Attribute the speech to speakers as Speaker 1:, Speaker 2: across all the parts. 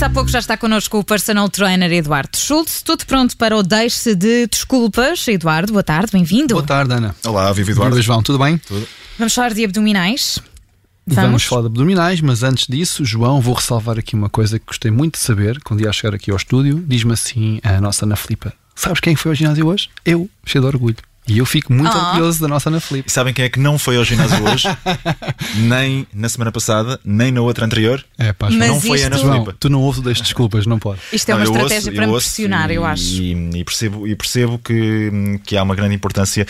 Speaker 1: disse há pouco, já está connosco o personal trainer Eduardo Schultz. Tudo pronto para o Deixe de Desculpas. Eduardo, boa tarde, bem-vindo.
Speaker 2: Boa tarde, Ana.
Speaker 3: Olá, viva Eduardo.
Speaker 2: Viva João, tudo bem?
Speaker 3: Tudo.
Speaker 1: Vamos falar de abdominais.
Speaker 2: Vamos.
Speaker 1: Vamos?
Speaker 2: falar de abdominais, mas antes disso, João, vou ressalvar aqui uma coisa que gostei muito de saber quando ia chegar aqui ao estúdio. Diz-me assim a nossa Ana Filipa: Sabes quem foi ao ginásio hoje? Eu, cheio de orgulho. E eu fico muito
Speaker 1: Ah.
Speaker 2: orgulhoso da nossa Ana Filipa.
Speaker 3: E sabem quem é que não foi ao ginásio hoje? nem na semana passada, nem na outra anterior?
Speaker 2: É, pá,
Speaker 1: Mas
Speaker 3: não foi a Ana Filipa.
Speaker 2: tu não ouves deixe desculpas, não pode.
Speaker 1: Isto é
Speaker 3: Não,
Speaker 1: uma estratégia
Speaker 3: ouço-
Speaker 1: para
Speaker 3: eu
Speaker 1: me pressionar,
Speaker 3: e,
Speaker 1: eu acho.
Speaker 3: E, e percebo, e percebo que, que há uma grande importância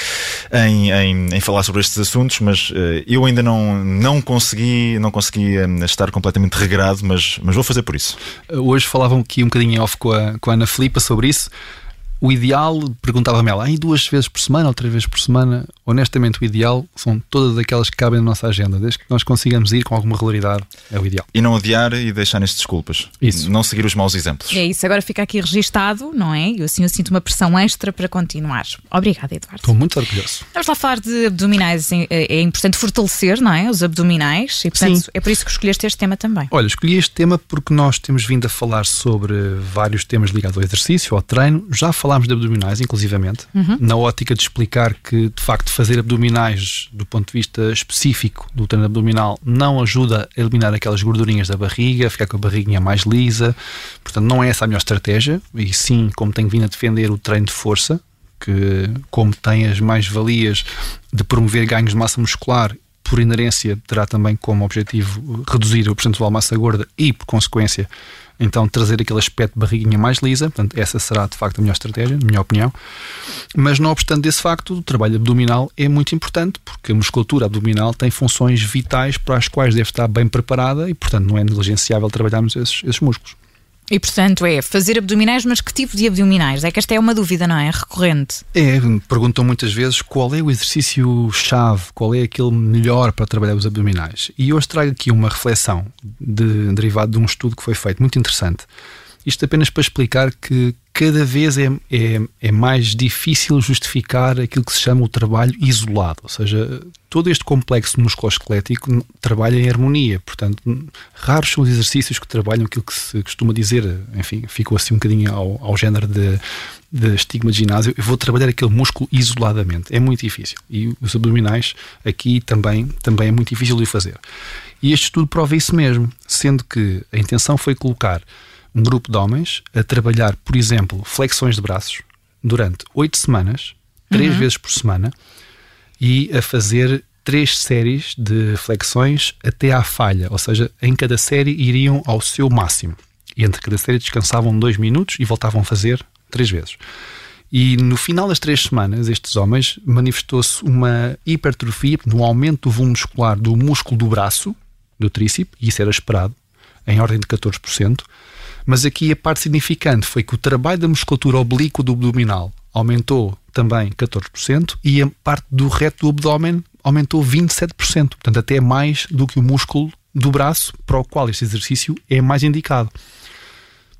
Speaker 3: em, em, em falar sobre estes assuntos, mas eh, eu ainda não, não consegui, não consegui eh, estar completamente regrado, mas, mas vou fazer por isso.
Speaker 2: Hoje falavam aqui um bocadinho em off com a, com a Ana Filipa sobre isso. O ideal, perguntava-me ela, aí duas vezes por semana ou três vezes por semana? Honestamente, o ideal são todas aquelas que cabem na nossa agenda. Desde que nós consigamos ir com alguma regularidade, é o ideal.
Speaker 3: E não odiar e deixar nestas desculpas.
Speaker 2: Isso.
Speaker 3: Não seguir os maus exemplos.
Speaker 1: É isso, agora fica aqui registado, não é? Eu assim eu sinto uma pressão extra para continuar. Obrigada, Eduardo.
Speaker 2: Estou muito orgulhoso.
Speaker 1: Vamos lá falar de abdominais. É é importante fortalecer, não é? Os abdominais. E, portanto,
Speaker 2: Sim.
Speaker 1: é por isso que escolheste este tema também.
Speaker 2: Olha, escolhi este tema porque nós temos vindo a falar sobre vários temas ligados ao exercício, ao treino. Já falámos de abdominais, inclusivamente, na ótica de explicar que, de facto, fazer abdominais do ponto de vista específico do treino abdominal não ajuda a eliminar aquelas gordurinhas da barriga, ficar com a barriguinha mais lisa. Portanto, não é essa a melhor estratégia. E sim, como tenho vindo a defender o treino de força, que, como tem as mais-valias de promover ganhos de massa muscular, por inerência, terá também como objetivo reduzir o percentual de massa gorda e, por consequência, então trazer aquele aspecto de barriguinha mais lisa. Portanto, essa será de facto a melhor estratégia, na minha opinião. Mas, não obstante desse facto, o trabalho abdominal é muito importante porque a musculatura abdominal tem funções vitais para as quais deve estar bem preparada e, portanto, não é negligenciável trabalharmos esses, esses músculos.
Speaker 1: E, portanto, é fazer abdominais, mas que tipo de abdominais? É que esta é uma dúvida, não é? Recorrente.
Speaker 2: É, perguntam muitas vezes qual é o exercício-chave, qual é aquele melhor para trabalhar os abdominais. E hoje trago aqui uma reflexão de, derivada de um estudo que foi feito, muito interessante. Isto apenas para explicar que cada vez é, é, é mais difícil justificar aquilo que se chama o trabalho isolado, ou seja, todo este complexo musculoesquelético trabalha em harmonia, portanto, raros são os exercícios que trabalham aquilo que se costuma dizer, enfim, ficou assim um bocadinho ao, ao género de, de estigma de ginásio, eu vou trabalhar aquele músculo isoladamente, é muito difícil. E os abdominais aqui também, também é muito difícil de fazer. E este estudo prova isso mesmo, sendo que a intenção foi colocar um grupo de homens a trabalhar, por exemplo, flexões de braços durante oito semanas, três vezes por semana, e a fazer três séries de flexões até à falha, ou seja, em cada série iriam ao seu máximo. E entre cada série descansavam dois minutos e voltavam a fazer três vezes. E no final das três semanas, estes homens manifestou-se uma hipertrofia, um aumento do volume muscular do músculo do braço, do tríceps, e isso era esperado, em ordem de 14%. Mas aqui a parte significante foi que o trabalho da musculatura oblíqua do abdominal aumentou também 14% e a parte do reto do abdômen aumentou 27%. Portanto, até mais do que o músculo do braço, para o qual este exercício é mais indicado.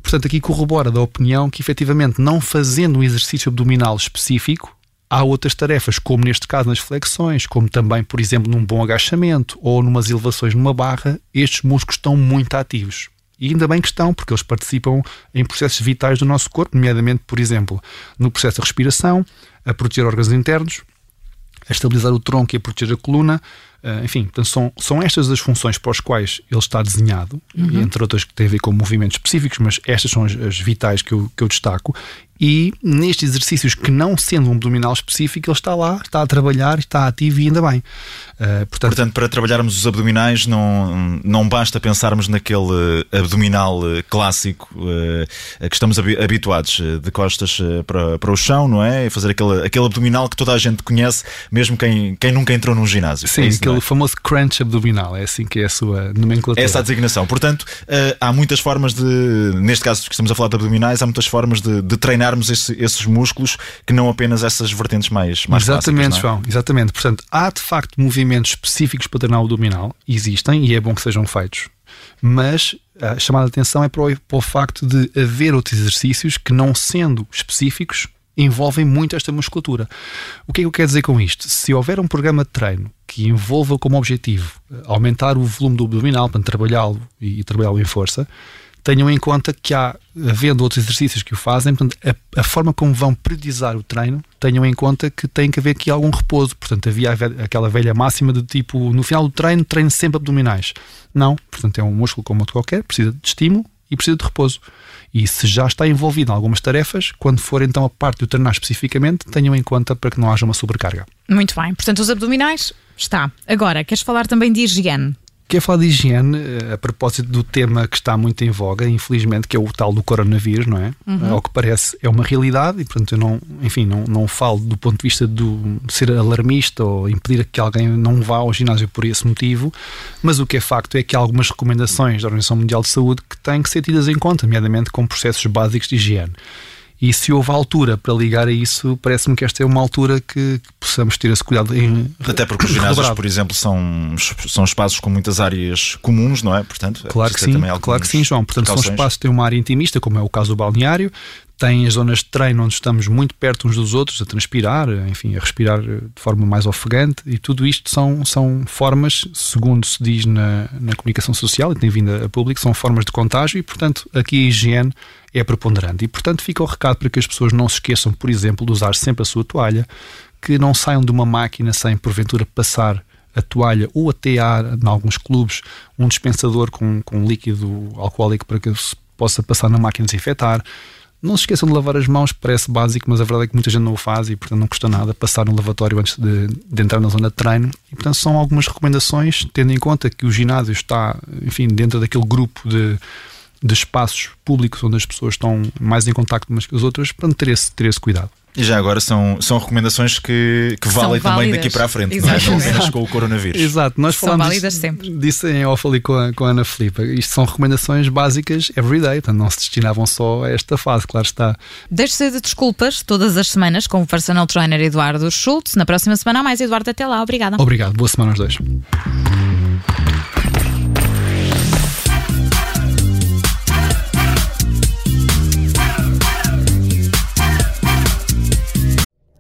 Speaker 2: Portanto, aqui corrobora da opinião que, efetivamente, não fazendo um exercício abdominal específico, há outras tarefas, como neste caso nas flexões, como também, por exemplo, num bom agachamento ou numas elevações numa barra, estes músculos estão muito ativos. E ainda bem que estão, porque eles participam em processos vitais do nosso corpo, nomeadamente, por exemplo, no processo de respiração, a proteger órgãos internos, a estabilizar o tronco e a proteger a coluna. Uh, enfim, portanto, são, são estas as funções para as quais ele está desenhado, e entre outras que têm a ver com movimentos específicos, mas estas são as, as vitais que eu, que eu destaco. E nestes exercícios que não sendo um abdominal específico, ele está lá, está a trabalhar, está ativo e ainda bem. Uh, portanto,
Speaker 3: Portanto, para trabalharmos os abdominais, não, não basta pensarmos naquele eh, abdominal eh, clássico a que estamos habi- habituados, de costas para, para o chão, não é? E fazer aquele, aquele abdominal que toda a gente conhece, mesmo quem, quem nunca entrou num ginásio.
Speaker 2: sim,
Speaker 3: É isso,
Speaker 2: aquele
Speaker 3: é?
Speaker 2: famoso crunch abdominal, é assim que é a sua nomenclatura.
Speaker 3: Essa é a designação. Portanto, eh, há muitas formas de, neste caso que estamos a falar de abdominais, há muitas formas de, de treinarmos esse- esses músculos que não apenas essas vertentes mais, mais
Speaker 2: exatamente,
Speaker 3: clássicas, é?
Speaker 2: João, exatamente. Portanto, há de facto movimentos específicos para treinar o abdominal, existem e é bom que sejam feitos. Mas a chamada de atenção é para o, para o facto de haver outros exercícios que, não sendo específicos, envolvem muito esta musculatura. O que é que eu quero dizer com isto? Se houver um programa de treino que envolva como objetivo eh, aumentar o volume do abdominal, para trabalhá-lo e, e trabalhá-lo em força, tenham em conta que há, havendo outros exercícios que o fazem, portanto, a, a, forma como vão periodizar o treino, tenham em conta que tem que haver aqui algum repouso. Portanto, havia aquela velha máxima de tipo, no final do treino, treino sempre abdominais. Não, portanto, é um músculo como outro qualquer, precisa de estímulo e precisa de repouso. E se já está envolvido em algumas tarefas, quando for então a parte do treinar especificamente, tenham em conta para que não haja uma sobrecarga.
Speaker 1: Muito bem. Portanto, os abdominais, está. Agora, queres falar também de higiene?
Speaker 2: Quer falar de higiene eh, a propósito do tema que está muito em voga, infelizmente, que é o tal do coronavírus, não é? Uhum. Ao que parece, é uma realidade e, portanto, eu não, enfim, não, não falo do ponto de vista do, de ser alarmista ou impedir que alguém não vá ao ginásio por esse motivo, mas o que é facto é que há algumas recomendações da Organização Mundial de Saúde que têm que ser tidas em conta, nomeadamente com processos básicos de higiene. E se houve altura para ligar a isso, parece-me que esta é uma altura que, que possamos ter esse cuidado em.
Speaker 3: Até porque os ginásios, por exemplo, são, são espaços com muitas áreas comuns, não é? Portanto,
Speaker 2: claro que sim, claro que sim, João. Portanto, precauções. são espaços que têm uma área intimista, como é o caso do balneário, tem as zonas de treino onde estamos muito perto uns dos outros, a transpirar, enfim, a respirar de forma mais ofegante, e tudo isto são, são formas, segundo se diz na, na comunicação social e tem vindo a público, são formas de contágio e, portanto, aqui a higiene é preponderante. E, portanto, fica o recado para que as pessoas não se esqueçam, por exemplo, de usar sempre a sua toalha, que não saiam de uma máquina sem, porventura, passar a toalha ou até há, em alguns clubes, um dispensador com, com líquido alcoólico para que se possa passar na máquina desinfetar não se esqueçam de lavar as mãos, parece básico, mas a verdade é que muita gente não o faz e, portanto, não custa nada passar no lavatório antes de, de, entrar na zona de treino. E, portanto, são algumas recomendações, tendo em conta que o ginásio está, enfim, dentro daquele grupo de, de espaços públicos onde as pessoas estão mais em contacto umas com as outras, para ter esse, ter esse cuidado.
Speaker 3: E já agora são, são recomendações que, que valem também daqui para a frente, Exatamente. não é? com o coronavírus.
Speaker 2: Exato, nós
Speaker 1: são
Speaker 2: falamos
Speaker 1: válidas sempre.
Speaker 2: disso em off ali com a, com a Ana Filipa. Isto são recomendações básicas everyday, portanto não se destinavam só a esta fase, claro está.
Speaker 1: Deixe-se de desculpas todas as semanas com o personal trainer Eduardo Schultz. Na próxima semana, mais Eduardo, até lá. Obrigada.
Speaker 2: Obrigado, boa semana aos dois.